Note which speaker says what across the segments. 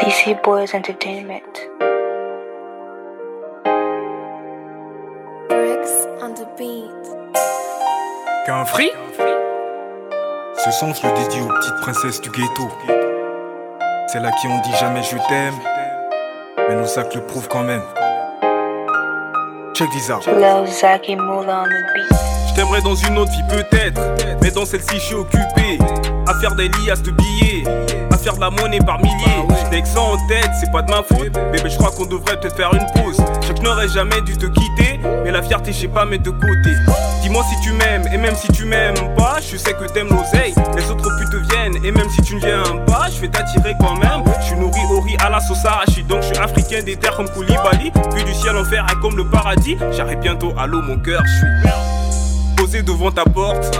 Speaker 1: DC Boys Entertainment.
Speaker 2: Bricks on the beat.
Speaker 3: Qu'un free? Ce son, je le dédie aux petites princesses du ghetto. Celles à qui on dit jamais je t'aime, mais nos actes le prouvent quand même. Check this out. Je t'aimerais dans une autre vie peut-être, mais dans celle-ci je suis occupé à faire des liasses de billets, à faire de la monnaie par milliers. J'ai que ça en tête, c'est pas de ma faute, bébé je crois qu'on devrait peut-être faire une pause. Je sais que je n'aurais jamais dû te quitter, mais la fierté je sais pas mettre de côté. Dis-moi si tu m'aimes, et même si tu m'aimes pas, je sais que t'aimes l'oseille. Les autres putes viennent, et même si tu ne viens pas, je vais t'attirer quand même. Je suis nourri à la sauce donc je suis africain des terres comme Koulibaly. Vu du ciel en fer, comme le paradis. J'arrive bientôt à l'eau, mon cœur, je suis posé devant ta porte.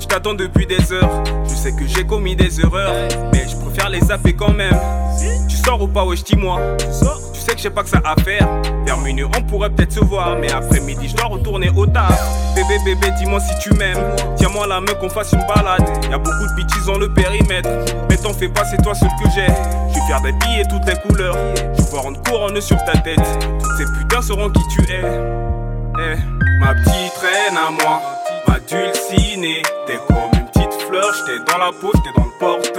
Speaker 3: Je t'attends depuis des heures. Je sais que j'ai commis des erreurs, mais je préfère les zapper quand même. Tu sors ou pas, wesh, dis-moi. Tu sais que j'ai pas que ça à faire. Vers minuit, on pourrait peut-être se voir, mais après-midi, je dois retourner au taf. Bébé, bébé, dis-moi si tu m'aimes. Tiens-moi la main qu'on fasse une balade. Y a beaucoup de bitches dans le périmètre, mais t'en fais pas, c'est toi seul que j'ai. Je vais faire des billets toutes les couleurs. Je vais rendre couronne sur ta tête. Toutes ces putains sauront qui tu es. Eh, ma petite reine à moi, ma dulcinée. T'es comme une petite fleur, j'étais dans la peau, j'étais dans le portefeuille.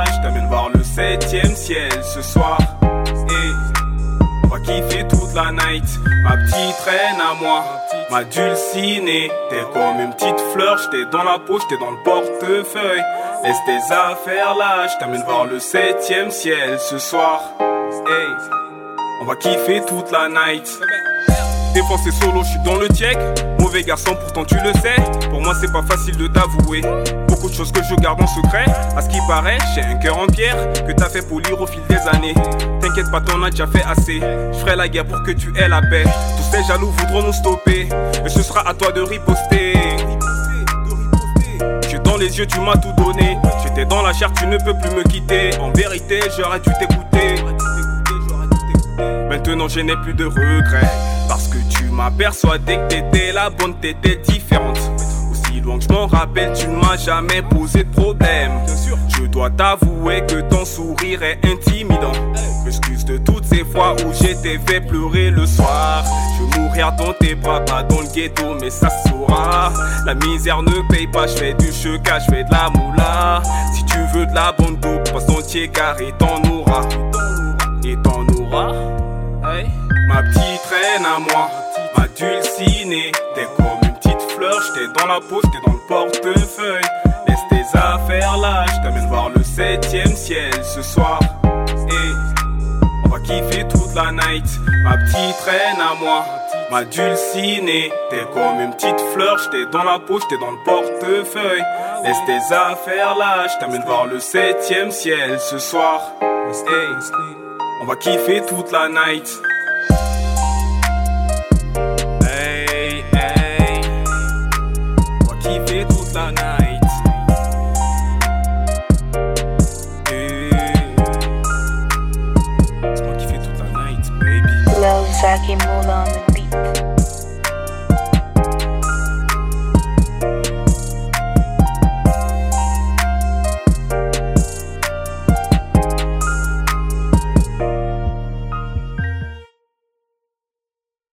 Speaker 3: Là, je t'amène voir le septième ciel ce soir. Eh, on va kiffer toute la night. Ma petite reine à moi, ma dulcinée. T'es comme une petite fleur, j'étais dans la peau, j'étais dans le portefeuille. Laisse tes affaires là, je t'amène voir le septième ciel ce soir. On va kiffer toute la night. C'est solo, je suis dans le check. Mauvais garçon, pourtant tu le sais. Pour moi c'est pas facile de t'avouer. Beaucoup de choses que je garde en secret. À ce qui paraît, j'ai un cœur en pierre que t'as fait polir au fil des années. T'inquiète pas, t'en as déjà fait assez. Je ferai la guerre pour que tu aies la paix. Tous ces jaloux voudront nous stopper. Et ce sera à toi de riposter. J'ai dans les yeux, tu m'as tout donné. J'étais dans la chair, tu ne peux plus me quitter. En vérité, j'aurais dû t'écouter. Maintenant je n'ai plus de regrets Parce que tu m'as persuadé que t'étais la bonne, t'étais différente? Aussi loin que je m'en rappelle, tu ne m'as jamais posé de problème. Je dois t'avouer que ton sourire est intimidant. M'excuse de toutes ces fois où j'étais fait pleurer le soir. Je mourir dans tes bras, pas dans le ghetto mais ça saura. La misère ne paye pas, je fais du cheka, je fais de la moula. Si tu veux de la bonne dope, passe entier car et t'en auras. Et t'en auras? Hey. Ma petite reine à moi, T'es comme une petite fleur, j'étais dans la peau, j'étais dans le portefeuille. Laisse tes affaires là, t'amène voir le septième ciel ce soir. Hey. On va kiffer toute la night. Ma petite reine à moi, ma dulcinée. T'es comme une petite fleur, j'étais dans la peau, j'étais dans le portefeuille. Laisse tes affaires là, t'amène voir le septième ciel ce soir. Hey. On va kiffer toute la night. Move on.